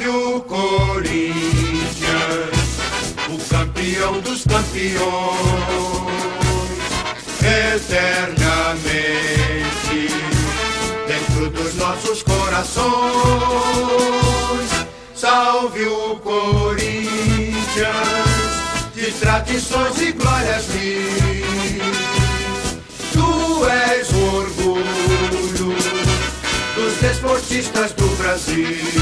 o Corinthians, o campeão dos campeões, eternamente dentro dos nossos corações. Salve o Corinthians, de tradições e glórias mil. Tu és o orgulho dos desportistas do Brasil.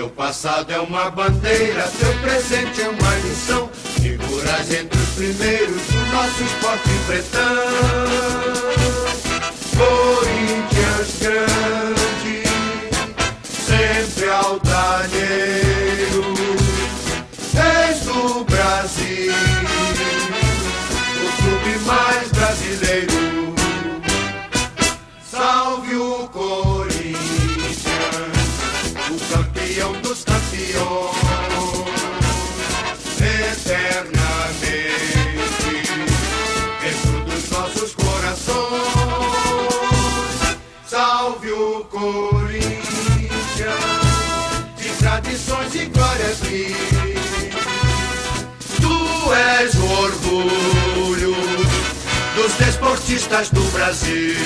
Teu passado é uma bandeira, teu presente é uma lição. Figuras entre os primeiros do nosso esporte pretão. Corinthians grande, sempre altaneiro, és do Brasil, o clube mais brasileiro. Tradições e glórias. Tu és o orgulho dos desportistas do Brasil.